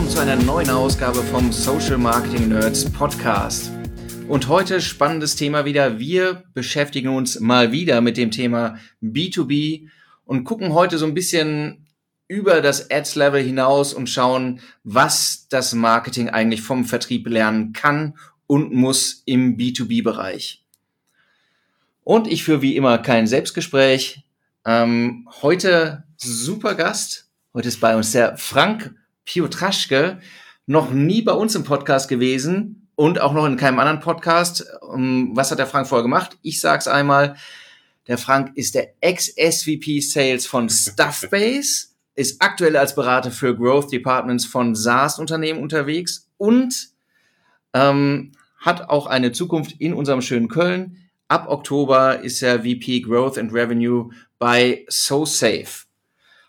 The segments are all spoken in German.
Willkommen zu einer neuen Ausgabe vom Social Marketing Nerds Podcast. Und heute spannendes Thema wieder. Wir beschäftigen uns mal wieder mit dem Thema B2B und gucken heute so ein bisschen über das Ads-Level hinaus und schauen, was das Marketing eigentlich vom Vertrieb lernen kann und muss im B2B-Bereich. Und ich führe wie immer kein Selbstgespräch. Ähm, heute super Gast. Heute ist bei uns der Frank Piotraschke, noch nie bei uns im Podcast gewesen und auch noch in keinem anderen Podcast. Ähm, was hat der Frank vorher gemacht? Ich sag's einmal. Der Frank ist der Ex-SVP Sales von Stuffbase, ist aktuell als Berater für Growth Departments von SaaS-Unternehmen unterwegs und ähm, hat auch eine Zukunft in unserem schönen Köln. Ab Oktober ist er VP Growth and Revenue bei SoSafe.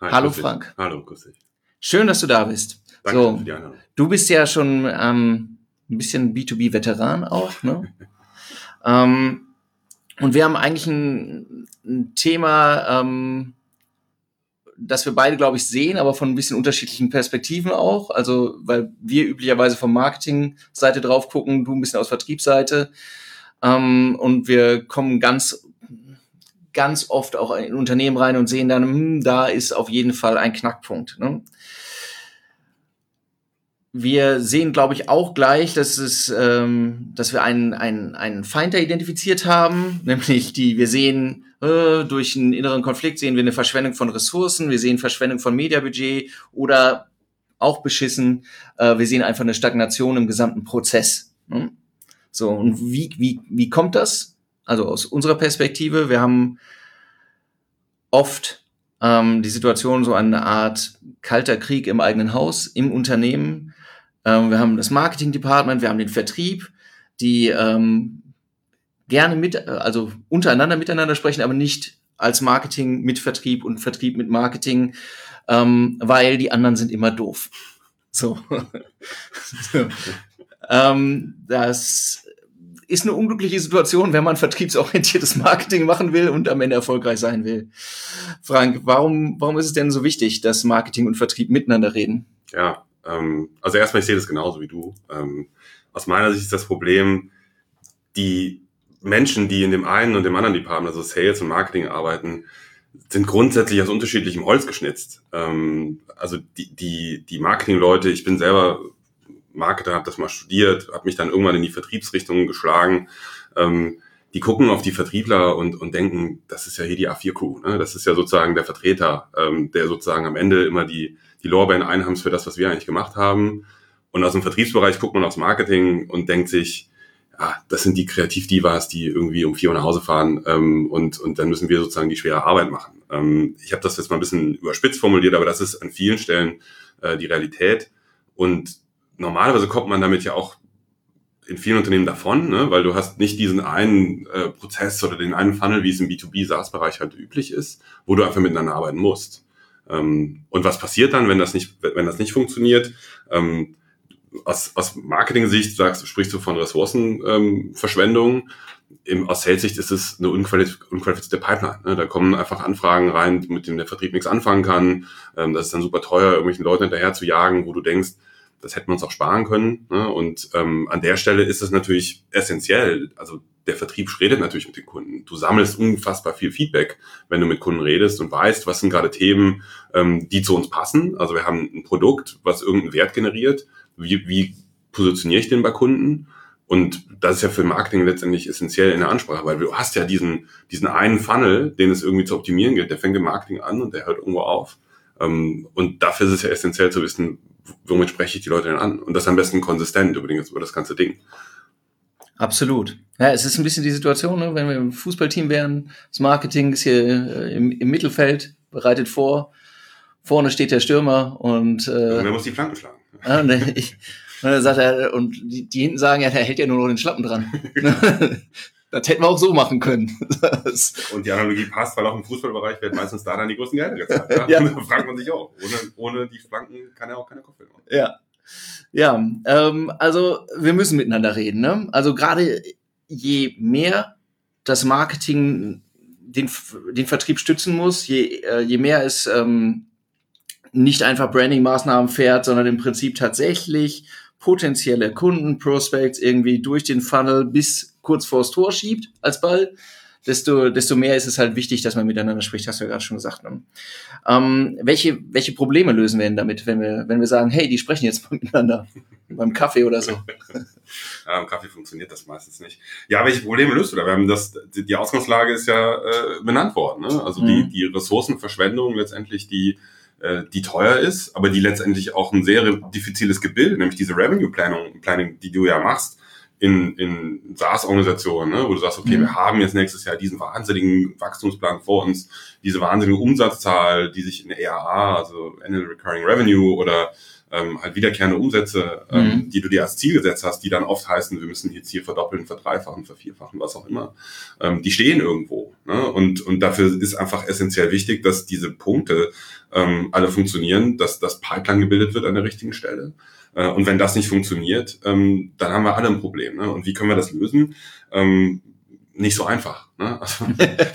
Hi, Hallo. Frank. Hallo, grüß dich. Schön, dass du da bist. Danke so, für die Einladung. du bist ja schon ähm, ein bisschen B2B-Veteran auch, ne? ähm, und wir haben eigentlich ein, ein Thema, ähm, das wir beide, glaube ich, sehen, aber von ein bisschen unterschiedlichen Perspektiven auch. Also, weil wir üblicherweise vom Marketing-Seite drauf gucken, du ein bisschen aus Vertriebsseite. Ähm, und wir kommen ganz, ganz oft auch in Unternehmen rein und sehen dann, hm, da ist auf jeden Fall ein Knackpunkt. Ne? Wir sehen, glaube ich, auch gleich, dass es, ähm, dass wir einen, einen, einen Feind da identifiziert haben, nämlich die, wir sehen äh, durch einen inneren Konflikt sehen wir eine Verschwendung von Ressourcen, wir sehen Verschwendung von Mediabudget oder auch beschissen, äh, wir sehen einfach eine Stagnation im gesamten Prozess. Ne? So, und wie, wie, wie kommt das? Also aus unserer Perspektive, wir haben oft ähm, die Situation so eine Art kalter Krieg im eigenen Haus, im Unternehmen. Ähm, wir haben das Marketing-Department, wir haben den Vertrieb, die ähm, gerne mit, also untereinander miteinander sprechen, aber nicht als Marketing mit Vertrieb und Vertrieb mit Marketing, ähm, weil die anderen sind immer doof. So. so. Ähm, das ist eine unglückliche Situation, wenn man vertriebsorientiertes Marketing machen will und am Ende erfolgreich sein will. Frank, warum, warum ist es denn so wichtig, dass Marketing und Vertrieb miteinander reden? Ja, ähm, also erstmal, ich sehe das genauso wie du. Ähm, aus meiner Sicht ist das Problem, die Menschen, die in dem einen und dem anderen Department, also Sales und Marketing arbeiten, sind grundsätzlich aus unterschiedlichem Holz geschnitzt. Ähm, also die, die, die Marketing-Leute, ich bin selber Marketer, habe das mal studiert, habe mich dann irgendwann in die Vertriebsrichtung geschlagen. Ähm, die gucken auf die Vertriebler und, und denken, das ist ja hier die A4-Crew. Ne? Das ist ja sozusagen der Vertreter, ähm, der sozusagen am Ende immer die, die Lorbeeren einhamst für das, was wir eigentlich gemacht haben. Und aus dem Vertriebsbereich guckt man aufs Marketing und denkt sich, ja, das sind die Kreativdivas, die irgendwie um vier Uhr nach Hause fahren ähm, und, und dann müssen wir sozusagen die schwere Arbeit machen. Ähm, ich habe das jetzt mal ein bisschen überspitzt formuliert, aber das ist an vielen Stellen äh, die Realität. Und normalerweise kommt man damit ja auch in vielen Unternehmen davon, ne? weil du hast nicht diesen einen äh, Prozess oder den einen Funnel, wie es im B2B-SaaS-Bereich halt üblich ist, wo du einfach miteinander arbeiten musst. Ähm, und was passiert dann, wenn das nicht, wenn das nicht funktioniert? Ähm, aus, aus Marketing-Sicht sagst, sprichst du von Ressourcenverschwendung. Ähm, aus Sales-Sicht ist es eine unqualif unqualifizierte Pipeline. Ne? Da kommen einfach Anfragen rein, mit denen der Vertrieb nichts anfangen kann. Ähm, das ist dann super teuer, irgendwelchen Leuten hinterher zu jagen, wo du denkst, das hätten wir uns auch sparen können. Ne? Und ähm, an der Stelle ist es natürlich essentiell. Also der Vertrieb redet natürlich mit den Kunden. Du sammelst unfassbar viel Feedback, wenn du mit Kunden redest und weißt, was sind gerade Themen, ähm, die zu uns passen. Also wir haben ein Produkt, was irgendeinen Wert generiert. Wie, wie positioniere ich den bei Kunden? Und das ist ja für Marketing letztendlich essentiell in der Ansprache, weil du hast ja diesen, diesen einen Funnel, den es irgendwie zu optimieren gilt. Der fängt im Marketing an und der hört irgendwo auf. Ähm, und dafür ist es ja essentiell zu wissen, womit spreche ich die Leute denn an? Und das am besten konsistent über, den, über das ganze Ding. Absolut. Ja, es ist ein bisschen die Situation, ne, wenn wir im Fußballteam wären, das Marketing ist hier äh, im, im, Mittelfeld, bereitet vor, vorne steht der Stürmer und äh, und er muss die Flanken schlagen. Ja, und, ich, und dann sagt er, und die, die hinten sagen, ja, der hält ja nur noch den Schlappen dran. Das hätten wir auch so machen können. und die Analogie passt, weil auch im Fußballbereich werden meistens da dann die großen Gelder gezahlt. Ja? ja. Da fragt man sich auch. Ohne, ohne die Flanken kann er auch keine Kopfhörer machen. Ja. Ja, ähm, also wir müssen miteinander reden. Ne? Also gerade je mehr das Marketing den, den Vertrieb stützen muss, je, äh, je mehr es ähm, nicht einfach Branding-Maßnahmen fährt, sondern im Prinzip tatsächlich potenzielle Kunden, Prospects irgendwie durch den Funnel bis kurz vors Tor schiebt als Ball desto, desto mehr ist es halt wichtig, dass man miteinander spricht, hast du ja gerade schon gesagt. Ne? Ähm, welche, welche Probleme lösen wir denn damit, wenn wir, wenn wir sagen, hey, die sprechen jetzt mal miteinander beim Kaffee oder so? ja, im Kaffee funktioniert das meistens nicht. Ja, welche Probleme löst du da? Wir haben das, die Ausgangslage ist ja äh, benannt worden. Ne? Also mhm. die, die Ressourcenverschwendung letztendlich, die äh, die teuer ist, aber die letztendlich auch ein sehr diffiziles Gebilde, nämlich diese Revenue Planning, Planning, die du ja machst, in, in SaaS-Organisationen, ne, wo du sagst, okay, mhm. wir haben jetzt nächstes Jahr diesen wahnsinnigen Wachstumsplan vor uns, diese wahnsinnige Umsatzzahl, die sich in ERA, also Annual Recurring Revenue oder ähm, halt wiederkehrende Umsätze, ähm, mhm. die du dir als Ziel gesetzt hast, die dann oft heißen, wir müssen jetzt hier verdoppeln, verdreifachen, vervierfachen, was auch immer. Ähm, die stehen irgendwo. Ne? Und, und dafür ist einfach essentiell wichtig, dass diese Punkte ähm, alle funktionieren, dass das Pipeline gebildet wird an der richtigen Stelle. Äh, und wenn das nicht funktioniert, ähm, dann haben wir alle ein Problem. Ne? Und wie können wir das lösen? Ähm, nicht so einfach. Ne?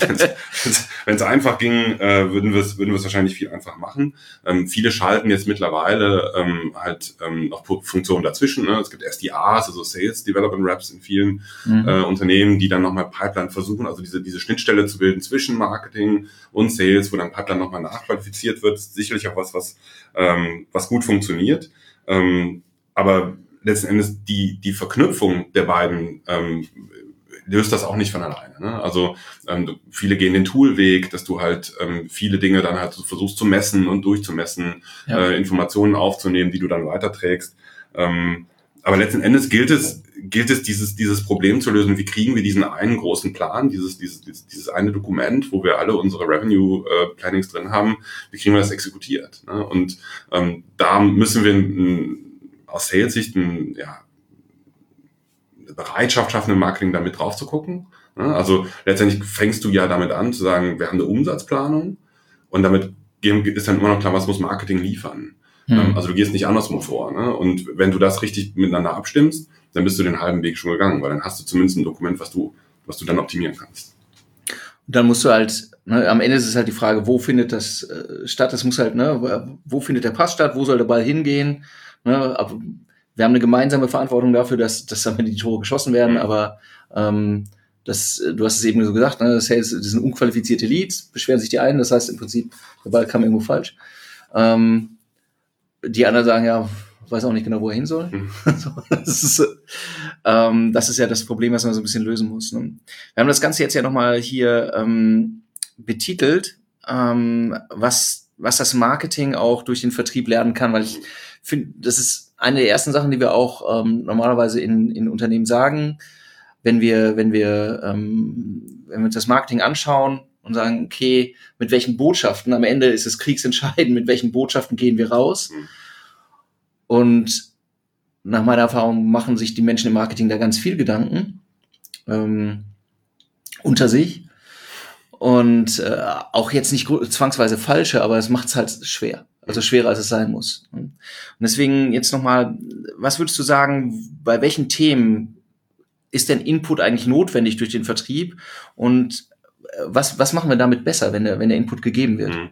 Also, Wenn es einfach ging, äh, würden wir es würden wahrscheinlich viel einfacher machen. Ähm, viele schalten jetzt mittlerweile ähm, halt ähm, noch Funktionen dazwischen. Ne? Es gibt SDAs, also Sales Development Reps in vielen mhm. äh, Unternehmen, die dann nochmal Pipeline versuchen, also diese, diese Schnittstelle zu bilden zwischen Marketing und Sales, wo dann Pipeline nochmal nachqualifiziert wird. Sicherlich auch was, was, ähm, was gut funktioniert. Ähm, aber letzten Endes die, die Verknüpfung der beiden ähm, löst das auch nicht von alleine. Ne? Also ähm, viele gehen den Toolweg, dass du halt ähm, viele Dinge dann halt versuchst zu messen und durchzumessen, ja. äh, Informationen aufzunehmen, die du dann weiterträgst. Ähm, aber letzten Endes gilt es, gilt es, dieses, dieses Problem zu lösen. Wie kriegen wir diesen einen großen Plan, dieses, dieses, dieses, eine Dokument, wo wir alle unsere Revenue äh, Plannings drin haben, wie kriegen wir das exekutiert? Ne? Und ähm, da müssen wir ein, aus Sales-Sicht ein, ja, eine Bereitschaft schaffen, im Marketing damit drauf zu gucken. Ne? Also letztendlich fängst du ja damit an zu sagen, wir haben eine Umsatzplanung und damit ist dann immer noch klar, was muss Marketing liefern. Mhm. Also du gehst nicht andersrum vor. Ne? Und wenn du das richtig miteinander abstimmst, dann bist du den halben Weg schon gegangen, weil dann hast du zumindest ein Dokument, was du, was du dann optimieren kannst. Und dann musst du halt, ne, am Ende ist es halt die Frage, wo findet das äh, statt? Das muss halt, ne, wo findet der Pass statt? Wo soll der Ball hingehen? Ne, aber wir haben eine gemeinsame Verantwortung dafür, dass, dass damit die Tore geschossen werden, mhm. aber ähm, das, du hast es eben so gesagt, ne, das, das sind unqualifizierte Leads, beschweren sich die einen, das heißt im Prinzip, der Ball kam irgendwo falsch. Ähm, die anderen sagen, ja, weiß auch nicht genau, wo er hin soll. Mhm. das, ist, ähm, das ist ja das Problem, was man so ein bisschen lösen muss. Ne? Wir haben das Ganze jetzt ja nochmal hier ähm, betitelt, ähm, was, was das Marketing auch durch den Vertrieb lernen kann, weil ich finde, das ist eine der ersten Sachen, die wir auch ähm, normalerweise in, in Unternehmen sagen, wenn wir, wenn wir, ähm, wenn wir uns das Marketing anschauen und sagen, okay, mit welchen Botschaften, am Ende ist es kriegsentscheidend, mit welchen Botschaften gehen wir raus. Mhm. Und nach meiner Erfahrung machen sich die Menschen im Marketing da ganz viel Gedanken ähm, unter sich. Und äh, auch jetzt nicht zwangsweise falsche, aber es macht es halt schwer. Also schwerer, als es sein muss. Und deswegen jetzt nochmal, was würdest du sagen, bei welchen Themen ist denn Input eigentlich notwendig durch den Vertrieb? Und äh, was, was machen wir damit besser, wenn der, wenn der Input gegeben wird? Mhm.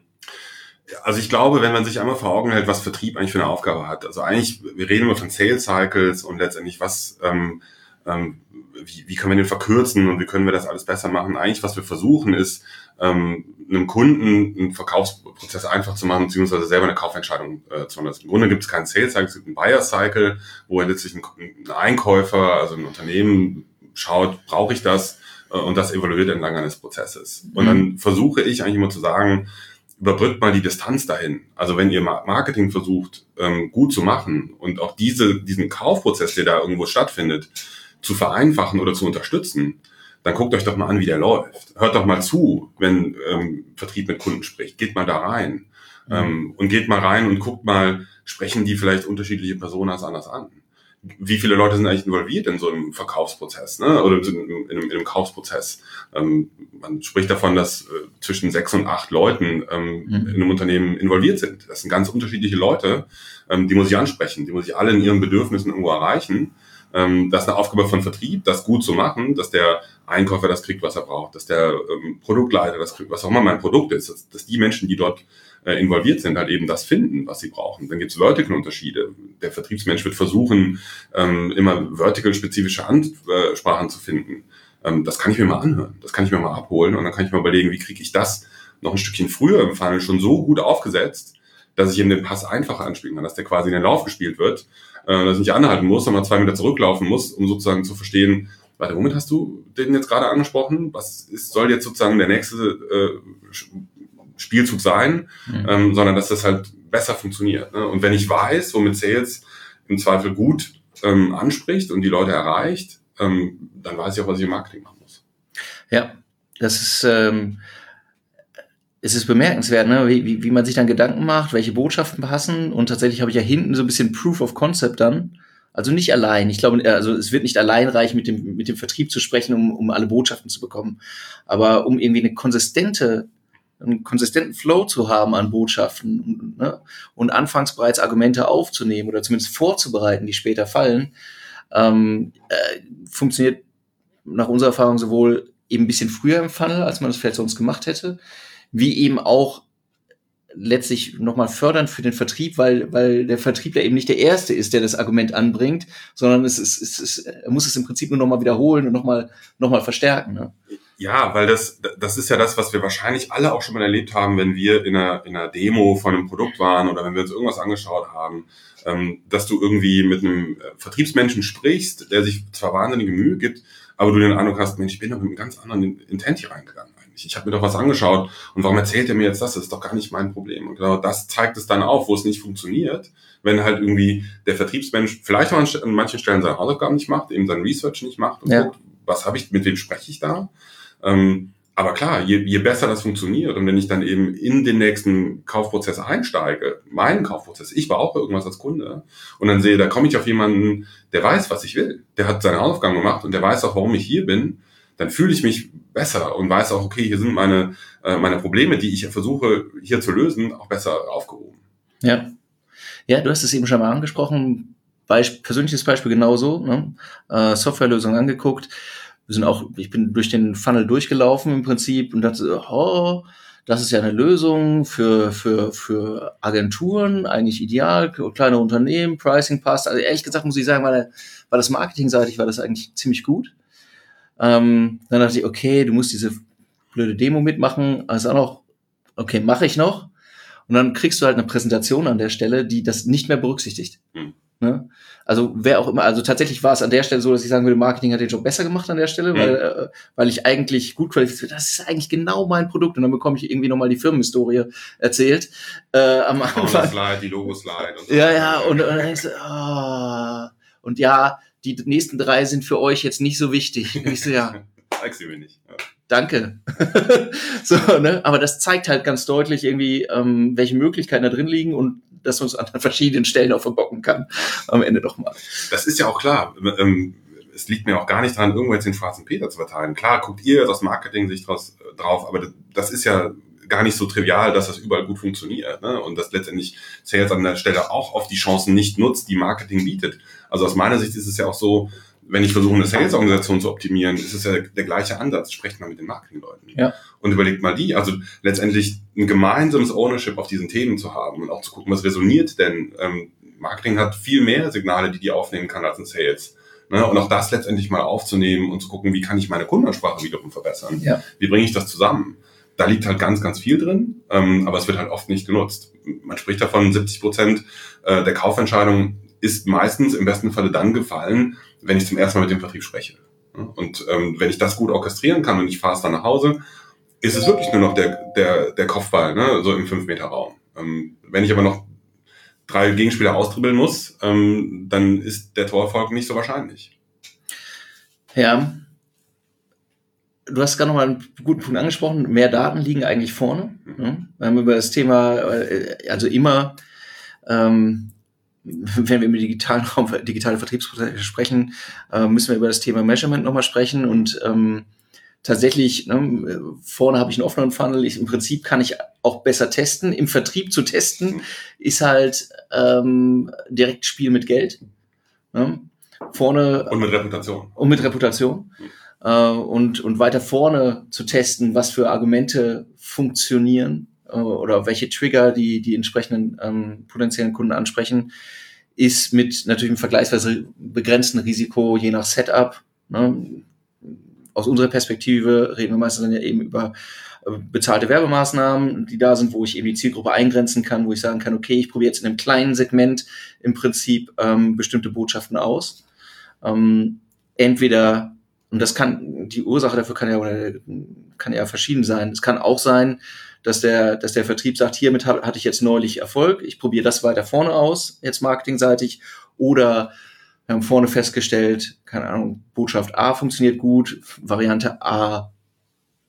Also ich glaube, wenn man sich einmal vor Augen hält, was Vertrieb eigentlich für eine Aufgabe hat. Also eigentlich, wir reden immer von Sales Cycles und letztendlich was, ähm, ähm, wie, wie können wir den verkürzen und wie können wir das alles besser machen. Eigentlich, was wir versuchen, ist, ähm, einem Kunden einen Verkaufsprozess einfach zu machen, beziehungsweise selber eine Kaufentscheidung äh, zu machen. Im Grunde gibt es keinen Sales Cycle, es gibt einen Buyer Cycle, wo er letztlich ein, ein Einkäufer, also ein Unternehmen schaut, brauche ich das äh, und das evaluiert entlang eines Prozesses. Und dann mhm. versuche ich eigentlich immer zu sagen, überbrückt mal die Distanz dahin. Also wenn ihr Marketing versucht, ähm, gut zu machen und auch diese, diesen Kaufprozess, der da irgendwo stattfindet, zu vereinfachen oder zu unterstützen, dann guckt euch doch mal an, wie der läuft. Hört doch mal zu, wenn ähm, Vertrieb mit Kunden spricht. Geht mal da rein. Mhm. Ähm, und geht mal rein und guckt mal, sprechen die vielleicht unterschiedliche Personas anders an? Wie viele Leute sind eigentlich involviert in so einem Verkaufsprozess ne? oder in, in, in einem Kaufsprozess? Ähm, man spricht davon, dass äh, zwischen sechs und acht Leuten ähm, mhm. in einem Unternehmen involviert sind. Das sind ganz unterschiedliche Leute, ähm, die muss ich ansprechen, die muss ich alle in ihren Bedürfnissen irgendwo erreichen. Ähm, das ist eine Aufgabe von Vertrieb, das gut zu machen, dass der Einkäufer das kriegt, was er braucht, dass der ähm, Produktleiter das kriegt, was auch immer mein Produkt ist, dass, dass die Menschen, die dort äh, involviert sind, halt eben das finden, was sie brauchen. Dann gibt es Vertical-Unterschiede. Der Vertriebsmensch wird versuchen, ähm, immer vertical-spezifische Ansprachen zu finden. Ähm, das kann ich mir mal anhören, das kann ich mir mal abholen und dann kann ich mal überlegen, wie kriege ich das noch ein Stückchen früher im Funnel schon so gut aufgesetzt, dass ich eben den Pass einfacher anspielen kann, dass der quasi in den Lauf gespielt wird, äh, dass ich nicht anhalten muss, sondern zwei Meter zurücklaufen muss, um sozusagen zu verstehen, warte, womit hast du den jetzt gerade angesprochen? Was ist, soll jetzt sozusagen der nächste äh, Spielzug sein, mhm. ähm, sondern dass das halt besser funktioniert. Ne? Und wenn ich weiß, womit Sales im Zweifel gut ähm, anspricht und die Leute erreicht, ähm, dann weiß ich auch, was ich im Marketing machen muss. Ja, das ist, ähm, es ist bemerkenswert, ne? wie, wie, wie man sich dann Gedanken macht, welche Botschaften passen. Und tatsächlich habe ich ja hinten so ein bisschen Proof of Concept dann. Also nicht allein. Ich glaube, also es wird nicht allein reichen, mit dem, mit dem Vertrieb zu sprechen, um, um alle Botschaften zu bekommen. Aber um irgendwie eine konsistente einen konsistenten Flow zu haben an Botschaften ne? und anfangs bereits Argumente aufzunehmen oder zumindest vorzubereiten, die später fallen, ähm, äh, funktioniert nach unserer Erfahrung sowohl eben ein bisschen früher im Funnel, als man das vielleicht sonst gemacht hätte, wie eben auch letztlich nochmal fördern für den Vertrieb, weil, weil der Vertriebler eben nicht der Erste ist, der das Argument anbringt, sondern es ist, es ist, er muss es im Prinzip nur nochmal wiederholen und nochmal noch mal verstärken. Ne? Ja, weil das, das ist ja das, was wir wahrscheinlich alle auch schon mal erlebt haben, wenn wir in einer, in einer Demo von einem Produkt waren oder wenn wir uns irgendwas angeschaut haben, ähm, dass du irgendwie mit einem Vertriebsmenschen sprichst, der sich zwar wahnsinnige Mühe gibt, aber du den Eindruck hast, Mensch, ich bin doch mit einem ganz anderen Intent hier reingegangen eigentlich. Ich habe mir doch was angeschaut und warum erzählt er mir jetzt das? Das ist doch gar nicht mein Problem. Und genau das zeigt es dann auf, wo es nicht funktioniert, wenn halt irgendwie der Vertriebsmensch vielleicht an manchen Stellen seine Hausaufgaben nicht macht, eben sein Research nicht macht und ja. guckt, was habe ich, mit wem spreche ich da? Ähm, aber klar, je, je besser das funktioniert und wenn ich dann eben in den nächsten Kaufprozess einsteige, meinen Kaufprozess, ich brauche irgendwas als Kunde und dann sehe, da komme ich auf jemanden, der weiß, was ich will, der hat seine Hausaufgaben gemacht und der weiß auch, warum ich hier bin, dann fühle ich mich besser und weiß auch, okay, hier sind meine, äh, meine Probleme, die ich versuche hier zu lösen, auch besser aufgehoben. Ja. Ja, du hast es eben schon mal angesprochen, Beisp persönliches Beispiel genauso, ne? äh, Softwarelösung angeguckt wir sind auch, ich bin durch den Funnel durchgelaufen im Prinzip und dachte, oh, das ist ja eine Lösung für, für, für Agenturen, eigentlich ideal, kleine Unternehmen, Pricing passt. Also ehrlich gesagt muss ich sagen, der, war das marketingseitig, war das eigentlich ziemlich gut. Ähm, dann dachte ich, okay, du musst diese blöde Demo mitmachen, also auch noch, okay, mache ich noch. Und dann kriegst du halt eine Präsentation an der Stelle, die das nicht mehr berücksichtigt. Hm. Ne? Also wer auch immer, also tatsächlich war es an der Stelle so, dass ich sagen würde, Marketing hat den Job besser gemacht an der Stelle, mhm. weil, äh, weil ich eigentlich gut qualifiziert, das ist eigentlich genau mein Produkt und dann bekomme ich irgendwie nochmal die Firmenhistorie erzählt. Äh, am Anfang. Slide, die Logo-Slide. Und so. Ja, ja, und, und dann denkst du, oh, und ja, die nächsten drei sind für euch jetzt nicht so wichtig. Und ich so, ja. Zeig sie mir nicht. Ja. Danke. so, ne? Aber das zeigt halt ganz deutlich irgendwie, ähm, welche Möglichkeiten da drin liegen und dass man es an verschiedenen Stellen auch verbocken kann. Am Ende doch mal. Das ist ja auch klar. Ähm, es liegt mir auch gar nicht daran, irgendwo jetzt den schwarzen Peter zu verteilen. Klar, guckt ihr aus Marketing-Sicht äh, drauf, aber das ist ja gar nicht so trivial, dass das überall gut funktioniert. Ne? Und dass letztendlich Sales an der Stelle auch auf die Chancen nicht nutzt, die Marketing bietet. Also aus meiner Sicht ist es ja auch so, wenn ich versuche, eine Sales-Organisation zu optimieren, ist es ja der gleiche Ansatz. Sprecht mal mit den Marketingleuten. Ja. Und überlegt mal die. Also letztendlich ein gemeinsames Ownership auf diesen Themen zu haben und auch zu gucken, was resoniert denn. Ähm, Marketing hat viel mehr Signale, die die aufnehmen kann als ein Sales. Ne? Und auch das letztendlich mal aufzunehmen und zu gucken, wie kann ich meine Kundensprache wiederum verbessern? Ja. Wie bringe ich das zusammen? Da liegt halt ganz, ganz viel drin, ähm, aber es wird halt oft nicht genutzt. Man spricht davon, 70 Prozent äh, der Kaufentscheidungen ist meistens im besten Falle dann gefallen, wenn ich zum ersten Mal mit dem Vertrieb spreche. Und ähm, wenn ich das gut orchestrieren kann und ich fahre es dann nach Hause, ist es wirklich nur noch der, der, der Kopfball, ne? so im 5-Meter-Raum. Ähm, wenn ich aber noch drei Gegenspieler austribbeln muss, ähm, dann ist der Torerfolg nicht so wahrscheinlich. Ja. Du hast gerade noch mal einen guten Punkt angesprochen. Mehr Daten liegen eigentlich vorne. Ne? Wir haben über das Thema, äh, also immer ähm, wenn wir über digitalen Raum, digitale Vertriebsprozesse sprechen, äh, müssen wir über das Thema Measurement nochmal sprechen und ähm, tatsächlich, ne, vorne habe ich einen offenen Funnel, ich, im Prinzip kann ich auch besser testen. Im Vertrieb zu testen ist halt ähm, direkt Spiel mit Geld. Ne? Vorne und mit Reputation. Und mit Reputation. Äh, und, und weiter vorne zu testen, was für Argumente funktionieren oder welche Trigger die, die entsprechenden ähm, potenziellen Kunden ansprechen, ist mit natürlich einem vergleichsweise begrenzten Risiko je nach Setup. Ne? Aus unserer Perspektive reden wir meistens dann ja eben über äh, bezahlte Werbemaßnahmen, die da sind, wo ich eben die Zielgruppe eingrenzen kann, wo ich sagen kann, okay, ich probiere jetzt in einem kleinen Segment im Prinzip ähm, bestimmte Botschaften aus. Ähm, entweder, und das kann, die Ursache dafür kann ja, kann ja verschieden sein. Es kann auch sein, dass der, dass der Vertrieb sagt, hiermit hatte ich jetzt neulich Erfolg, ich probiere das weiter vorne aus, jetzt marketingseitig, oder wir haben vorne festgestellt, keine Ahnung, Botschaft A funktioniert gut, Variante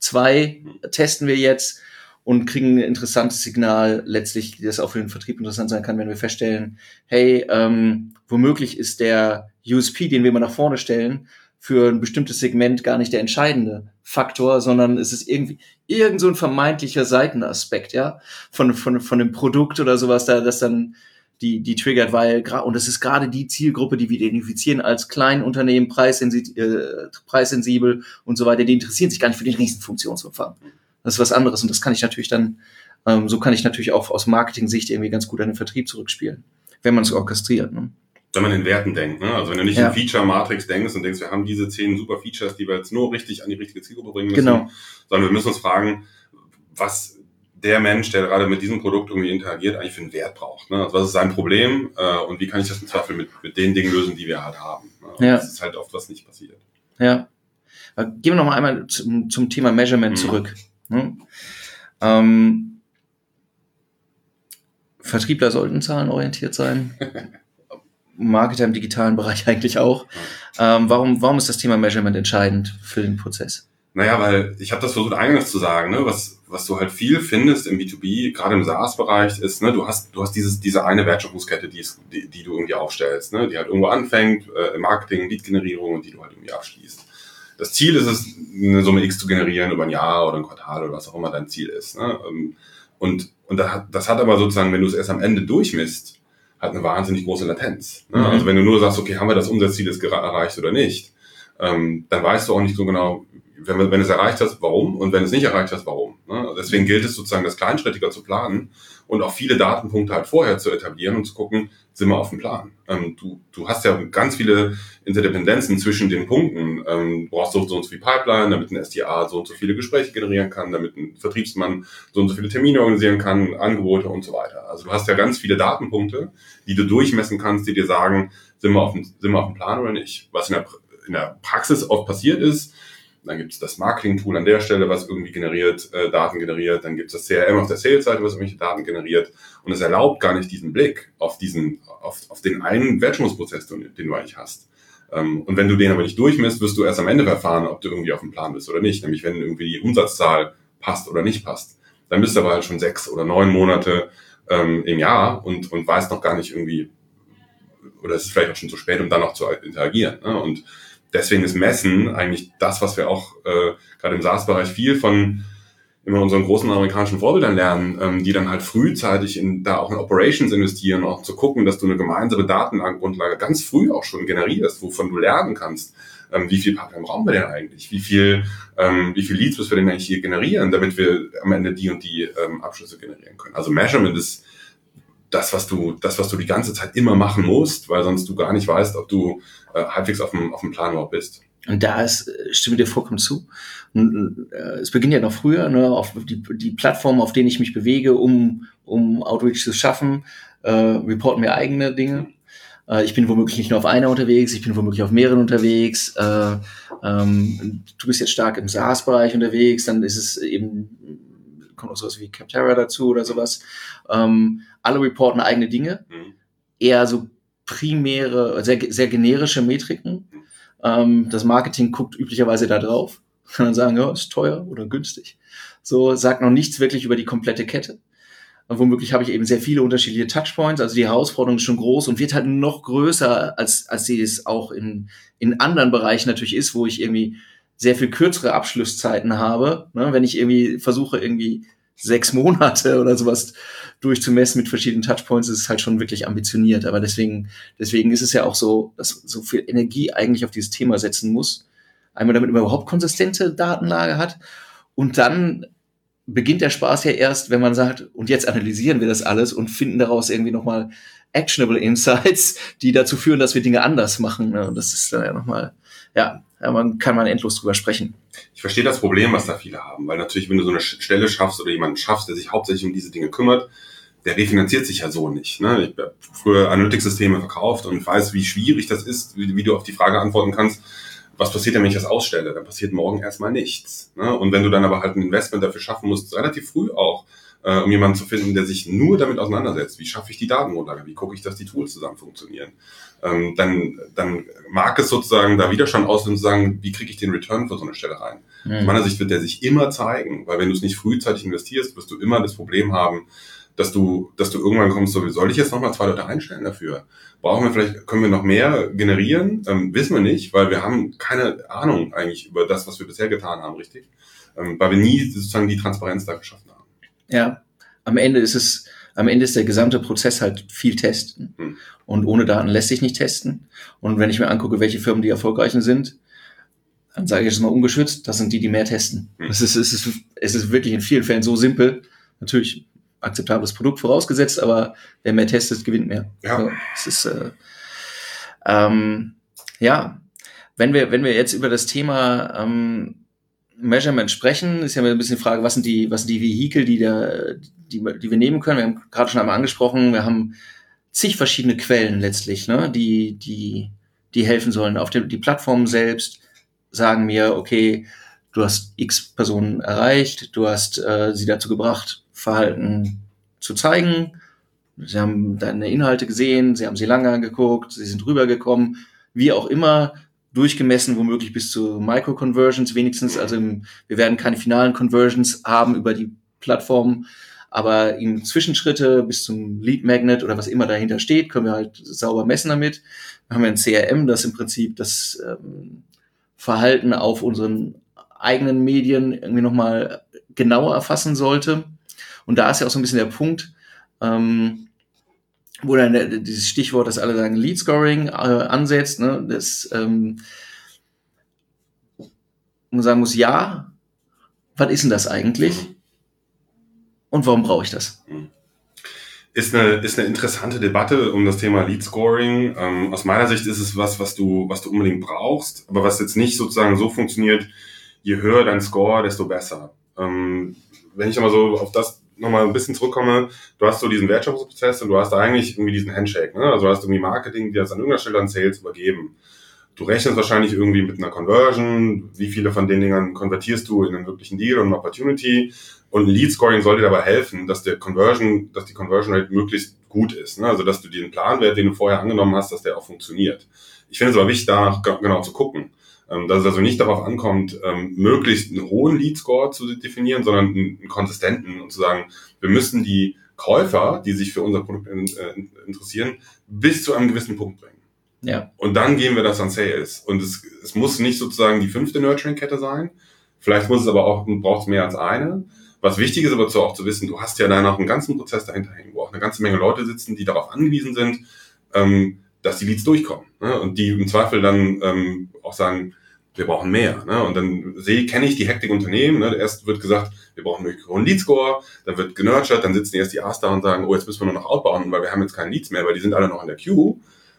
A2 testen wir jetzt und kriegen ein interessantes Signal, letztlich, das auch für den Vertrieb interessant sein kann, wenn wir feststellen, hey, ähm, womöglich ist der USP, den wir mal nach vorne stellen, für ein bestimmtes Segment gar nicht der entscheidende Faktor, sondern es ist irgendwie irgend so ein vermeintlicher Seitenaspekt, ja, von, von, von dem Produkt oder sowas, da, das dann die, die triggert, weil, und das ist gerade die Zielgruppe, die wir identifizieren als Kleinunternehmen, preissensibel, äh, preissensibel und so weiter, die interessieren sich gar nicht für den riesen Funktionsumfang. Das ist was anderes und das kann ich natürlich dann, ähm, so kann ich natürlich auch aus Marketing-Sicht irgendwie ganz gut an den Vertrieb zurückspielen, wenn man es orchestriert. Ne? Wenn man in Werten denkt. Ne? Also wenn du nicht ja. in Feature-Matrix denkst und denkst, wir haben diese zehn super Features, die wir jetzt nur richtig an die richtige Zielgruppe bringen müssen, genau. sondern wir müssen uns fragen, was der Mensch, der gerade mit diesem Produkt irgendwie interagiert, eigentlich für einen Wert braucht. Ne? Also was ist sein Problem äh, und wie kann ich das im Zweifel mit, mit den Dingen lösen, die wir halt haben. Ne? Ja. Das ist halt oft was nicht passiert. Ja. Aber gehen wir noch mal einmal zum, zum Thema Measurement mhm. zurück. Ne? Ähm, Vertriebler sollten zahlenorientiert sein. Marketer im digitalen Bereich eigentlich auch. Ähm, warum, warum ist das Thema Measurement entscheidend für den Prozess? Naja, weil ich habe das versucht eingangs zu sagen, ne, was, was du halt viel findest im B2B, gerade im SaaS-Bereich, ist, ne, du hast, du hast dieses, diese eine Wertschöpfungskette, die, die, die du irgendwie aufstellst, ne, die halt irgendwo anfängt, äh, im Marketing, Lead-Generierung und die du halt irgendwie abschließt. Das Ziel ist es, eine Summe X zu generieren über ein Jahr oder ein Quartal oder was auch immer dein Ziel ist. Ne? Ähm, und, und das hat aber sozusagen, wenn du es erst am Ende durchmisst, hat eine wahnsinnig große Latenz. Ne? Mhm. Also wenn du nur sagst, okay, haben wir das Umsatzziel jetzt erreicht oder nicht, ähm, dann weißt du auch nicht so genau, wenn, wenn es erreicht hast, warum und wenn es nicht erreicht hast, warum. Ne? Deswegen gilt es sozusagen, das kleinschrittiger zu planen und auch viele Datenpunkte halt vorher zu etablieren und zu gucken, sind wir auf dem Plan. Ähm, du, du hast ja ganz viele Interdependenzen zwischen den Punkten. Ähm, du brauchst so, so und so viel Pipeline, damit ein SDA so und so viele Gespräche generieren kann, damit ein Vertriebsmann so und so viele Termine organisieren kann, Angebote und so weiter. Also du hast ja ganz viele Datenpunkte, die du durchmessen kannst, die dir sagen, sind wir auf dem, sind wir auf dem Plan oder nicht. Was in der, in der Praxis oft passiert ist, dann gibt es das Marketing-Tool an der Stelle, was irgendwie generiert, äh, Daten generiert. Dann gibt es das CRM auf der Sales-Seite, was irgendwelche Daten generiert. Und es erlaubt gar nicht diesen Blick auf diesen, auf, auf den einen Wertschöpfungsprozess, den, den du eigentlich hast. Ähm, und wenn du den aber nicht durchmisst, wirst du erst am Ende erfahren, ob du irgendwie auf dem Plan bist oder nicht. Nämlich wenn irgendwie die Umsatzzahl passt oder nicht passt. Dann bist du aber halt schon sechs oder neun Monate ähm, im Jahr und, und weißt noch gar nicht irgendwie, oder es ist vielleicht auch schon zu spät, um dann noch zu interagieren. Ne? Und deswegen ist Messen eigentlich das, was wir auch äh, gerade im SaaS-Bereich viel von immer unseren großen amerikanischen Vorbildern lernen, ähm, die dann halt frühzeitig in, da auch in Operations investieren, auch zu gucken, dass du eine gemeinsame Datengrundlage ganz früh auch schon generierst, wovon du lernen kannst. Ähm, wie viel Partner brauchen wir denn eigentlich? Wie viel, ähm, wie viel Leads müssen wir denn eigentlich hier generieren, damit wir am Ende die und die ähm, Abschlüsse generieren können? Also Measurement ist das, was du, das, was du die ganze Zeit immer machen musst, weil sonst du gar nicht weißt, ob du äh, halbwegs auf dem, auf dem Plan überhaupt bist. Und da ist, äh, stimme dir vollkommen zu. Und, äh, es beginnt ja noch früher, ne, auf die, die Plattform, auf denen ich mich bewege, um, um Outreach zu schaffen, äh, reporten mir eigene Dinge. Äh, ich bin womöglich nicht nur auf einer unterwegs, ich bin womöglich auf mehreren unterwegs. Äh, ähm, du bist jetzt stark im SaaS-Bereich unterwegs, dann ist es eben kommt auch sowas wie Capterra dazu oder sowas. Ähm, alle reporten eigene Dinge, mhm. eher so primäre, sehr, sehr generische Metriken. Mhm. Ähm, das Marketing guckt üblicherweise da drauf, kann dann sagen, ja, ist teuer oder günstig. So sagt noch nichts wirklich über die komplette Kette. Und womöglich habe ich eben sehr viele unterschiedliche Touchpoints. Also die Herausforderung ist schon groß und wird halt noch größer, als, als sie es auch in, in anderen Bereichen natürlich ist, wo ich irgendwie sehr viel kürzere Abschlusszeiten habe. Ne? Wenn ich irgendwie versuche, irgendwie sechs Monate oder sowas durchzumessen mit verschiedenen Touchpoints, ist es halt schon wirklich ambitioniert. Aber deswegen, deswegen ist es ja auch so, dass so viel Energie eigentlich auf dieses Thema setzen muss. Einmal damit man überhaupt konsistente Datenlage hat und dann beginnt der Spaß ja erst, wenn man sagt, und jetzt analysieren wir das alles und finden daraus irgendwie nochmal actionable Insights, die dazu führen, dass wir Dinge anders machen. Ne? Und das ist dann ja nochmal, ja, ja, man kann man endlos drüber sprechen. Ich verstehe das Problem, was da viele haben, weil natürlich, wenn du so eine Stelle schaffst oder jemanden schaffst, der sich hauptsächlich um diese Dinge kümmert, der refinanziert sich ja so nicht. Ne? Ich habe früher Analytics-Systeme verkauft und weiß, wie schwierig das ist, wie, wie, du auf die Frage antworten kannst, was passiert denn, wenn ich das ausstelle? Dann passiert morgen erstmal nichts. Ne? Und wenn du dann aber halt ein Investment dafür schaffen musst, relativ früh auch, äh, um jemanden zu finden, der sich nur damit auseinandersetzt. Wie schaffe ich die Datengrundlage? Wie gucke ich, dass die Tools zusammen funktionieren? Ähm, dann, dann mag es sozusagen da wieder schon aus und sagen, wie kriege ich den Return für so eine Stelle rein? Mhm. Aus meiner Sicht wird der sich immer zeigen, weil wenn du es nicht frühzeitig investierst, wirst du immer das Problem haben, dass du, dass du irgendwann kommst, so, soll ich jetzt nochmal zwei Leute einstellen dafür? Brauchen wir vielleicht, können wir noch mehr generieren? Ähm, wissen wir nicht, weil wir haben keine Ahnung eigentlich über das, was wir bisher getan haben, richtig? Ähm, weil wir nie sozusagen die Transparenz da geschaffen haben. Ja, am Ende ist es, am Ende ist der gesamte Prozess halt viel testen. Hm. Und ohne Daten lässt sich nicht testen. Und wenn ich mir angucke, welche Firmen die erfolgreichen sind, dann sage ich es mal ungeschützt, das sind die, die mehr testen. Hm. Es, ist, es, ist, es ist wirklich in vielen Fällen so simpel. Natürlich akzeptables Produkt vorausgesetzt, aber wer mehr testet, gewinnt mehr. Ja. So, es ist, äh, ähm, ja, wenn wir, wenn wir jetzt über das Thema ähm, Measurement sprechen, ist ja ein bisschen die Frage, was sind die, was sind die Vehikel, die, da, die, die wir nehmen können. Wir haben gerade schon einmal angesprochen, wir haben zig verschiedene Quellen letztlich, ne, die, die, die helfen sollen. Auf der, die Plattformen selbst sagen mir, okay, du hast X Personen erreicht, du hast äh, sie dazu gebracht, Verhalten zu zeigen. Sie haben deine Inhalte gesehen, sie haben sie lange angeguckt, sie sind rübergekommen, wie auch immer, durchgemessen, womöglich bis zu Micro-Conversions wenigstens. Also im, wir werden keine finalen Conversions haben über die Plattform, aber in Zwischenschritte bis zum Lead Magnet oder was immer dahinter steht, können wir halt sauber messen damit. Dann haben wir ein CRM, das im Prinzip das ähm, Verhalten auf unseren eigenen Medien irgendwie nochmal genauer erfassen sollte. Und da ist ja auch so ein bisschen der Punkt, ähm, wo dann der, dieses Stichwort, das alle sagen, Lead Scoring äh, ansetzt, ne, das ähm, man sagen muss, ja, was ist denn das eigentlich? Und warum brauche ich das? Ist eine, ist eine interessante Debatte um das Thema Lead Scoring. Ähm, aus meiner Sicht ist es was, was du, was du unbedingt brauchst, aber was jetzt nicht sozusagen so funktioniert, je höher dein Score, desto besser. Ähm, wenn ich aber so auf das nochmal ein bisschen zurückkomme, du hast so diesen Wertschöpfungsprozess und du hast da eigentlich irgendwie diesen Handshake, ne? Also du hast irgendwie Marketing, die das an irgendeiner Stelle an Sales übergeben. Du rechnest wahrscheinlich irgendwie mit einer Conversion, wie viele von den Dingern konvertierst du in einen wirklichen Deal und eine Opportunity. Und Lead Scoring soll dir dabei helfen, dass der Conversion, dass die Conversion Rate möglichst gut ist. Ne? Also dass du den Planwert, den du vorher angenommen hast, dass der auch funktioniert. Ich finde es aber wichtig, danach genau zu gucken. Ähm, dass es also nicht darauf ankommt, ähm, möglichst einen hohen Lead-Score zu definieren, sondern einen, konsistenten und zu sagen, wir müssen die Käufer, die sich für unser Produkt äh, interessieren, bis zu einem gewissen Punkt bringen. Ja. Und dann gehen wir das an Sales. Und es, es muss nicht sozusagen die fünfte Nurturing-Kette sein. Vielleicht muss es aber auch, braucht es mehr als eine. Was wichtig ist aber auch zu wissen, du hast ja da noch einen ganzen Prozess dahinter hängen, wo auch eine ganze Menge Leute sitzen, die darauf angewiesen sind, ähm, dass die Leads durchkommen. Ne? Und die im Zweifel dann ähm, auch sagen, wir brauchen mehr. Ne? Und dann sehe, kenne ich die Hektik Unternehmen. Ne? Erst wird gesagt, wir brauchen einen hohen Lead-Score, dann wird genurtured, dann sitzen erst die A's da und sagen, oh, jetzt müssen wir nur noch outbauen, weil wir haben jetzt keinen Leads mehr, weil die sind alle noch in der Queue.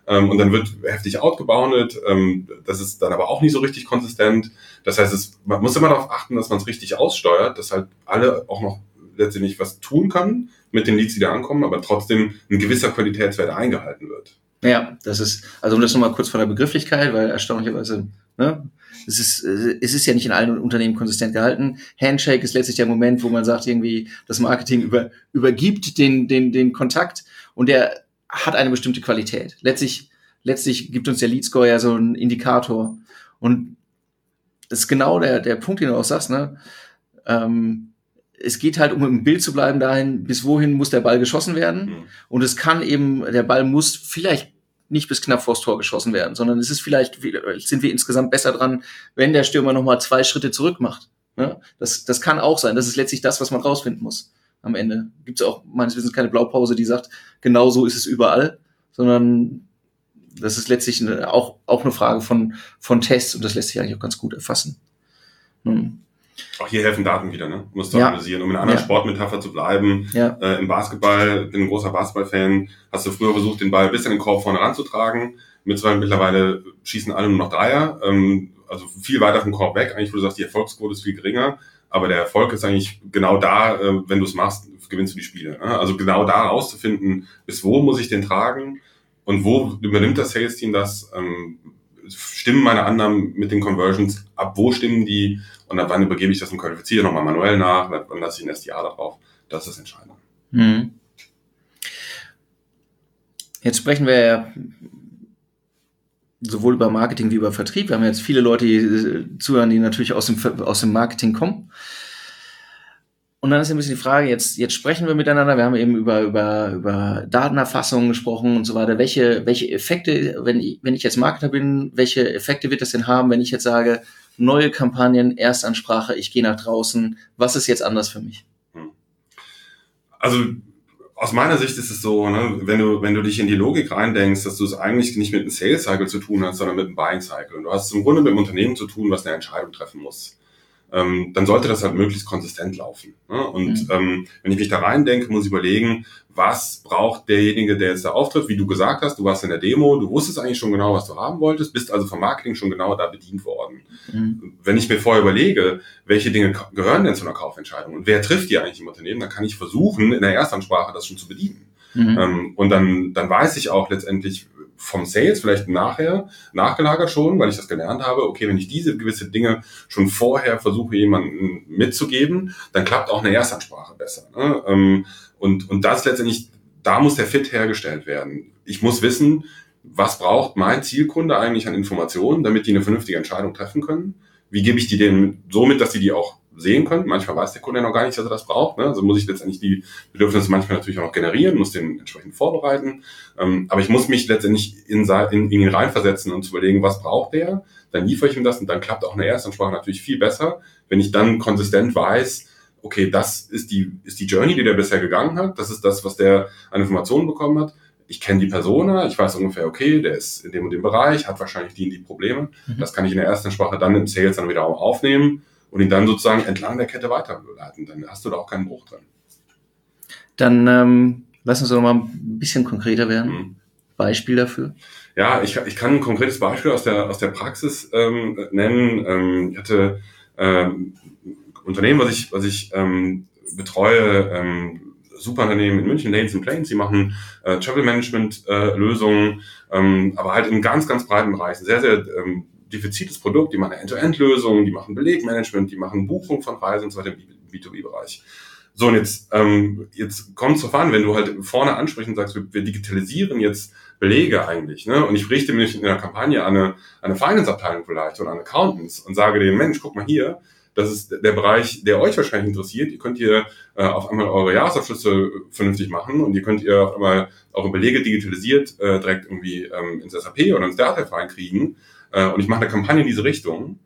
Ähm, und dann wird heftig outgeboundet. Ähm, das ist dann aber auch nicht so richtig konsistent. Das heißt, es, man muss immer darauf achten, dass man es richtig aussteuert, dass halt alle auch noch letztendlich was tun können mit den Leads, die da ankommen, aber trotzdem ein gewisser Qualitätswert eingehalten wird. Ja, das ist, also um das nochmal kurz von der Begrifflichkeit, weil erstaunlicherweise, ne, es ist, es ist ja nicht in allen Unternehmen konsistent gehalten. Handshake ist letztlich der Moment, wo man sagt, irgendwie, das Marketing über, übergibt den, den, den Kontakt und der hat eine bestimmte Qualität. Letztlich, letztlich gibt uns der Lead Score ja so einen Indikator. Und das ist genau der, der Punkt, den du auch sagst, ne? Ähm, es geht halt, um im Bild zu bleiben, dahin, bis wohin muss der Ball geschossen werden. Mhm. Und es kann eben, der Ball muss vielleicht nicht bis knapp vors Tor geschossen werden, sondern es ist vielleicht, sind wir insgesamt besser dran, wenn der Stürmer nochmal zwei Schritte zurück macht. Ne? Das, das kann auch sein. Das ist letztlich das, was man rausfinden muss am Ende. Gibt es auch meines Wissens keine Blaupause, die sagt, genau so ist es überall, sondern das ist letztlich eine, auch, auch eine Frage von, von Tests und das lässt sich eigentlich auch ganz gut erfassen. Hm. Auch hier helfen Daten wieder, ne? Musst du ja. analysieren. Um in einer anderen ja. Sportmetapher zu bleiben, ja. äh, im Basketball, bin ein großer Basketballfan, hast du früher versucht, den Ball bis in den Korb vorne ranzutragen. Mittlerweile schießen alle nur noch Dreier, ähm, also viel weiter vom Korb weg. Eigentlich, wo du sagst, die Erfolgsquote ist viel geringer. Aber der Erfolg ist eigentlich genau da, äh, wenn du es machst, gewinnst du die Spiele. Ne? Also genau da rauszufinden, bis wo muss ich den tragen und wo übernimmt das Sales-Team das? Ähm, stimmen meine Annahmen mit den Conversions ab? Wo stimmen die? Und ab wann übergebe ich das und qualifiziere nochmal manuell nach? Wann lasse ich ein SDA darauf? Das ist entscheidend. Hm. Jetzt sprechen wir sowohl über Marketing wie über Vertrieb. Wir haben jetzt viele Leute, die äh, zuhören, die natürlich aus dem, aus dem Marketing kommen. Und dann ist ein bisschen die Frage, jetzt, jetzt sprechen wir miteinander, wir haben eben über, über, über Datenerfassung gesprochen und so weiter. Welche, welche Effekte, wenn ich, wenn ich jetzt Marketer bin, welche Effekte wird das denn haben, wenn ich jetzt sage, neue Kampagnen, Erstansprache, ich gehe nach draußen, was ist jetzt anders für mich? Hm. Also aus meiner Sicht ist es so, ne, wenn du, wenn du dich in die Logik reindenkst, dass du es eigentlich nicht mit einem Sales Cycle zu tun hast, sondern mit einem Buying Cycle. Und du hast es im Grunde mit einem Unternehmen zu tun, was eine Entscheidung treffen muss. Ähm, dann sollte das halt möglichst konsistent laufen. Ne? Und mhm. ähm, wenn ich mich da reindenke, muss ich überlegen, was braucht derjenige, der jetzt da auftritt, wie du gesagt hast, du warst in der Demo, du wusstest eigentlich schon genau, was du haben wolltest, bist also vom Marketing schon genau da bedient worden. Mhm. Wenn ich mir vorher überlege, welche Dinge gehören denn zu einer Kaufentscheidung und wer trifft die eigentlich im Unternehmen, dann kann ich versuchen, in der Erstansprache das schon zu bedienen. Mhm. Ähm, und dann, dann weiß ich auch letztendlich vom Sales, vielleicht nachher, nachgelagert schon, weil ich das gelernt habe, okay, wenn ich diese gewisse Dinge schon vorher versuche, jemandem mitzugeben, dann klappt auch eine Erstansprache besser. Ne? Ähm, und, und das letztendlich, da muss der Fit hergestellt werden. Ich muss wissen, was braucht mein Zielkunde eigentlich an Informationen, damit die eine vernünftige Entscheidung treffen können? Wie gebe ich die denen so mit, dass sie die auch sehen können? Manchmal weiß der Kunde ja noch gar nicht, dass er das braucht. Ne? Also muss ich letztendlich die Bedürfnisse manchmal natürlich auch noch generieren, muss den entsprechend vorbereiten. Ähm, aber ich muss mich letztendlich in, in, in ihn reinversetzen und zu überlegen, was braucht der? Dann liefere ich ihm das und dann klappt auch eine Erstansprache natürlich viel besser, wenn ich dann konsistent weiß, okay, das ist die, ist die Journey, die der bisher gegangen hat. Das ist das, was der an Informationen bekommen hat. Ich kenne die Persona, ich weiß ungefähr, okay, der ist in dem und dem Bereich, hat wahrscheinlich die und die Probleme. Mhm. Das kann ich in der ersten Sprache dann im Sales dann wieder aufnehmen und ihn dann sozusagen entlang der Kette weiterleiten. Dann hast du da auch keinen Bruch drin. Dann ähm, lass uns doch mal ein bisschen konkreter werden. Mhm. Beispiel dafür? Ja, ich, ich kann ein konkretes Beispiel aus der, aus der Praxis ähm, nennen. Ähm, ich hatte ähm, Unternehmen, was ich, was ich ähm, betreue, ähm, super Unternehmen in München, Lanes and Planes, die machen äh, Travel Management äh, Lösungen, ähm, aber halt in ganz, ganz breiten Bereichen. Sehr, sehr ähm, diffiziles Produkt, die machen End-to-End-Lösungen, die machen Belegmanagement, die machen Buchung von Reisen und so weiter im B2B-Bereich. So, und jetzt, ähm, jetzt kommt es drauf an, wenn du halt vorne ansprichst und sagst, wir, wir digitalisieren jetzt Belege eigentlich, ne? Und ich richte mich in der Kampagne an eine, an eine Finance-Abteilung vielleicht oder an Accountants und sage denen, Mensch, guck mal hier, das ist der Bereich, der euch wahrscheinlich interessiert. Ihr könnt hier äh, auf einmal eure Jahresabschlüsse vernünftig machen und ihr könnt ihr auf einmal eure Belege digitalisiert äh, direkt irgendwie ähm, ins SAP oder ins Data reinkriegen. Äh, und ich mache eine Kampagne in diese Richtung.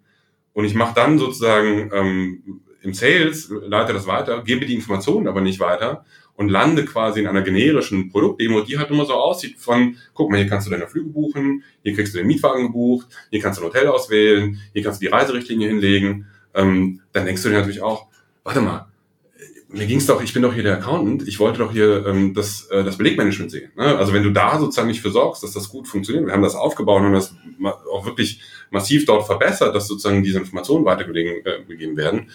Und ich mache dann sozusagen ähm, im Sales, leite das weiter, gebe die Informationen aber nicht weiter und lande quasi in einer generischen Produktdemo, die halt immer so aussieht von, guck mal, hier kannst du deine Flüge buchen, hier kriegst du den Mietwagen gebucht, hier kannst du ein Hotel auswählen, hier kannst du die Reiserichtlinie hinlegen, ähm, dann denkst du dir natürlich auch, warte mal, mir ging's doch, ich bin doch hier der Accountant, ich wollte doch hier ähm, das, äh, das Belegmanagement sehen. Ne? Also wenn du da sozusagen nicht für sorgst, dass das gut funktioniert, wir haben das aufgebaut und das auch wirklich massiv dort verbessert, dass sozusagen diese Informationen weitergegeben äh, werden,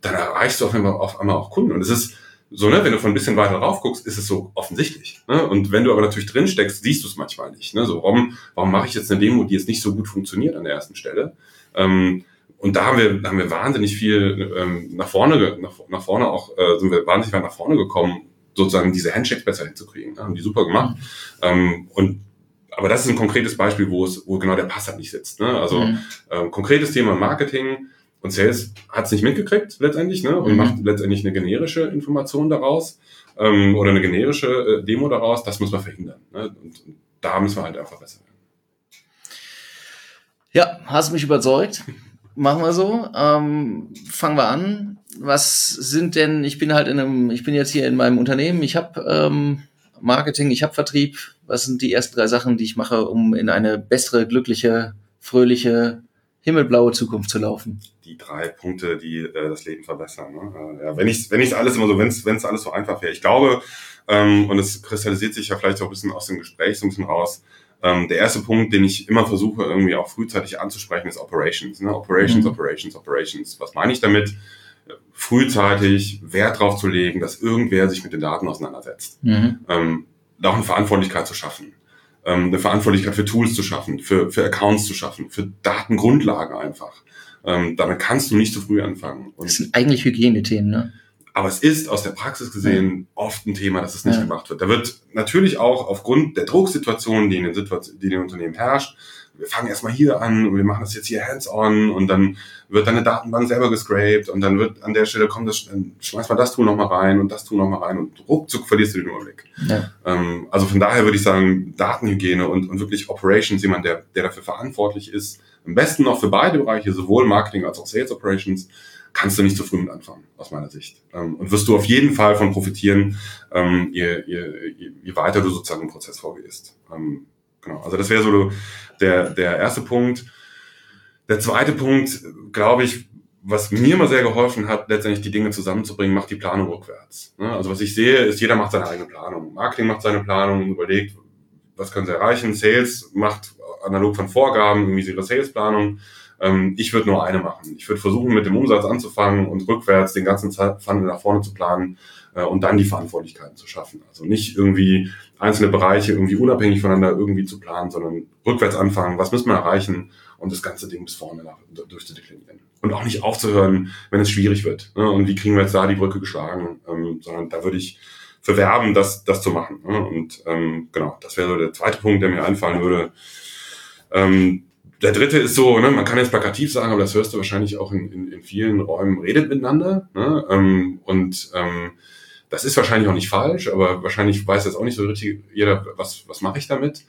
dann erreichst du auf einmal, auf einmal auch Kunden. Und es ist so, ne, wenn du von ein bisschen weiter drauf guckst, ist es so offensichtlich. Ne? Und wenn du aber natürlich drin steckst, siehst du es manchmal nicht. Ne? So, warum, warum mache ich jetzt eine Demo, die jetzt nicht so gut funktioniert an der ersten Stelle? Ähm, und da haben wir, da haben wir wahnsinnig viel ähm, nach vorne, nach, nach vorne auch, äh, sind wir wahnsinnig weit nach vorne gekommen, sozusagen diese Handshakes besser hinzukriegen. Ne? Haben die super gemacht. Mhm. Ähm, und aber das ist ein konkretes Beispiel, wo es, wo genau der Pass halt nicht sitzt. Ne? Also mhm. ähm, konkretes Thema Marketing und Sales hat es nicht mitgekriegt letztendlich, ne? Und mhm. macht letztendlich eine generische Information daraus ähm, oder eine generische äh, Demo daraus. Das muss man verhindern. Ne? Und, und da müssen wir halt einfach besser werden. Ja, hast mich überzeugt. Machen wir so. Ähm, fangen wir an. Was sind denn, ich bin halt in einem, ich bin jetzt hier in meinem Unternehmen, ich habe ähm, Marketing, ich habe Vertrieb. Was sind die ersten drei Sachen, die ich mache, um in eine bessere, glückliche, fröhliche, himmelblaue Zukunft zu laufen? Die drei Punkte, die äh, das Leben verbessern. Ne? Äh, ja, wenn ich wenn ich alles immer so, wenn es alles so einfach wäre. Ich glaube, ähm, und es kristallisiert sich ja vielleicht auch ein bisschen aus dem Gespräch so ein bisschen raus. Ähm, der erste Punkt, den ich immer versuche, irgendwie auch frühzeitig anzusprechen, ist Operations. Ne? Operations, mhm. Operations, Operations. Was meine ich damit? Frühzeitig Wert drauf zu legen, dass irgendwer sich mit den Daten auseinandersetzt. Mhm. Ähm, auch eine Verantwortlichkeit zu schaffen. Ähm, eine Verantwortlichkeit für Tools zu schaffen, für, für Accounts zu schaffen, für Datengrundlagen einfach. Ähm, damit kannst du nicht zu früh anfangen. Und das sind eigentlich Hygienethemen, ne? Aber es ist aus der Praxis gesehen oft ein Thema, dass es nicht ja. gemacht wird. Da wird natürlich auch aufgrund der Drucksituation, die in den, Situation, die in den Unternehmen herrscht, wir fangen erstmal hier an und wir machen das jetzt hier hands-on und dann wird deine Datenbank selber gescraped und dann wird an der Stelle kommt das, dann schmeißt mal das Tool nochmal rein und das Tool nochmal rein und ruckzuck verlierst du den Überblick. Ja. Ähm, also von daher würde ich sagen, Datenhygiene und, und wirklich Operations, jemand, der, der dafür verantwortlich ist, am besten noch für beide Bereiche, sowohl Marketing als auch Sales Operations, kannst du nicht zu früh mit anfangen, aus meiner Sicht. Ähm, und wirst du auf jeden Fall von profitieren, ähm, je, je, je weiter du sozusagen im Prozess vorgehst. Ähm, genau. Also das wäre so der, der erste Punkt. Der zweite Punkt, glaube ich, was mir immer sehr geholfen hat, letztendlich die Dinge zusammenzubringen, macht die Planung rückwärts. Ne? Also was ich sehe, ist, jeder macht seine eigene Planung. Marketing macht seine Planung, überlegt, was können sie erreichen. Sales macht analog von Vorgaben irgendwie ihre Salesplanung. Ähm, ich würde nur eine machen. Ich würde versuchen, mit dem Umsatz anzufangen und rückwärts den ganzen Funnel nach vorne zu planen äh, und dann die Verantwortlichkeiten zu schaffen. Also nicht irgendwie einzelne Bereiche irgendwie unabhängig voneinander irgendwie zu planen, sondern rückwärts anfangen, was müssen wir erreichen und das ganze Ding bis vorne nach, durchzudeklinieren. Und auch nicht aufzuhören, wenn es schwierig wird. Ne? Und wie kriegen wir jetzt da die Brücke geschlagen? Ähm, sondern da würde ich für werben, das, das zu machen. Ne? Und ähm, genau, das wäre so der zweite Punkt, der mir einfallen würde. Ähm, der dritte ist so, ne, man kann jetzt plakativ sagen, aber das hörst du wahrscheinlich auch in, in, in vielen Räumen, redet miteinander. Ne? Ähm, und ähm, das ist wahrscheinlich auch nicht falsch, aber wahrscheinlich weiß jetzt auch nicht so richtig jeder, was, was mache ich damit.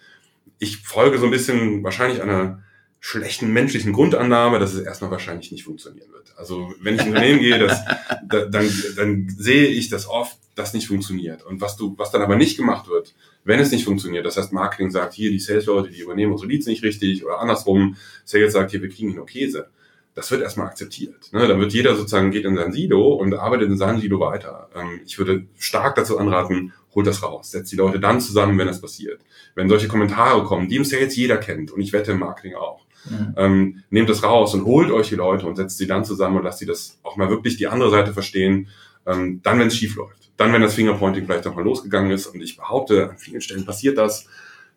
Ich folge so ein bisschen wahrscheinlich einer schlechten menschlichen Grundannahme, dass es erstmal wahrscheinlich nicht funktionieren wird. Also wenn ich in ein Unternehmen gehe, das, da, dann, dann sehe ich, dass oft das nicht funktioniert. Und was du, was dann aber nicht gemacht wird, wenn es nicht funktioniert, das heißt Marketing sagt, hier die Sales-Leute, die übernehmen unsere Leads nicht richtig oder andersrum, Sales sagt, hier wir kriegen hier nur Käse. Das wird erstmal akzeptiert. Ne? Dann wird jeder sozusagen geht in sein Silo und arbeitet in seinem Silo weiter. Ähm, ich würde stark dazu anraten, holt das raus, setzt die Leute dann zusammen, wenn das passiert. Wenn solche Kommentare kommen, die im Sales jeder kennt und ich wette im Marketing auch Mhm. Ähm, nehmt es raus und holt euch die Leute und setzt sie dann zusammen und lasst sie das auch mal wirklich die andere Seite verstehen. Ähm, dann, wenn es schief läuft. Dann, wenn das Fingerpointing vielleicht auch mal losgegangen ist. Und ich behaupte, an vielen Stellen passiert das.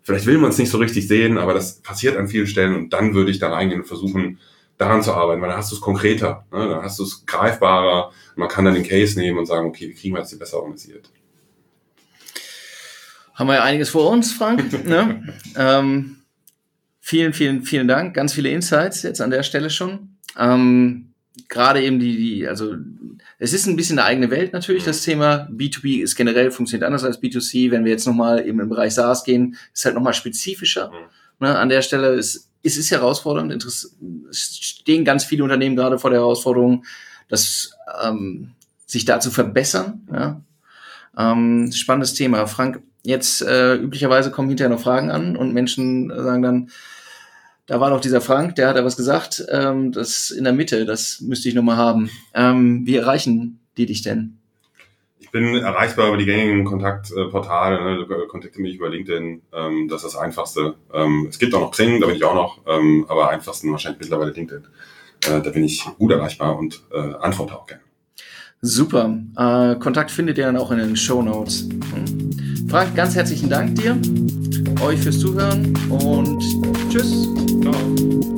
Vielleicht will man es nicht so richtig sehen, aber das passiert an vielen Stellen. Und dann würde ich da reingehen und versuchen, daran zu arbeiten, weil dann hast du es konkreter, ne? dann hast du es greifbarer. Man kann dann den Case nehmen und sagen, okay, wie kriegen wir das hier besser organisiert? Haben wir ja einiges vor uns, Frank. ne? ähm, Vielen, vielen, vielen Dank. Ganz viele Insights jetzt an der Stelle schon. Ähm, Gerade eben die, die, also es ist ein bisschen eine eigene Welt natürlich, das Thema. B2B ist generell funktioniert anders als B2C. Wenn wir jetzt nochmal eben im Bereich SaaS gehen, ist halt nochmal spezifischer. Mhm. Ne, an der Stelle ist, ist es herausfordernd. Es stehen ganz viele Unternehmen gerade vor der Herausforderung, das, ähm, sich da zu verbessern. Ja? Ähm, spannendes Thema. Frank, jetzt äh, üblicherweise kommen hinterher noch Fragen an und Menschen sagen dann, da war doch dieser Frank, der hat da was gesagt, ähm, das in der Mitte, das müsste ich nochmal haben. Ähm, wie erreichen die dich denn? Ich bin erreichbar über die gängigen Kontaktportale, ne? kontakte mich über LinkedIn, ähm, das ist das Einfachste. Ähm, es gibt auch noch Xing, da bin ich auch noch, ähm, aber einfachsten wahrscheinlich mittlerweile LinkedIn. Äh, da bin ich gut erreichbar und äh, antworte auch gerne. Super. Äh, Kontakt findet ihr dann auch in den Show Notes. Hm. Frank, ganz herzlichen Dank dir, euch fürs Zuhören und tschüss. Ciao.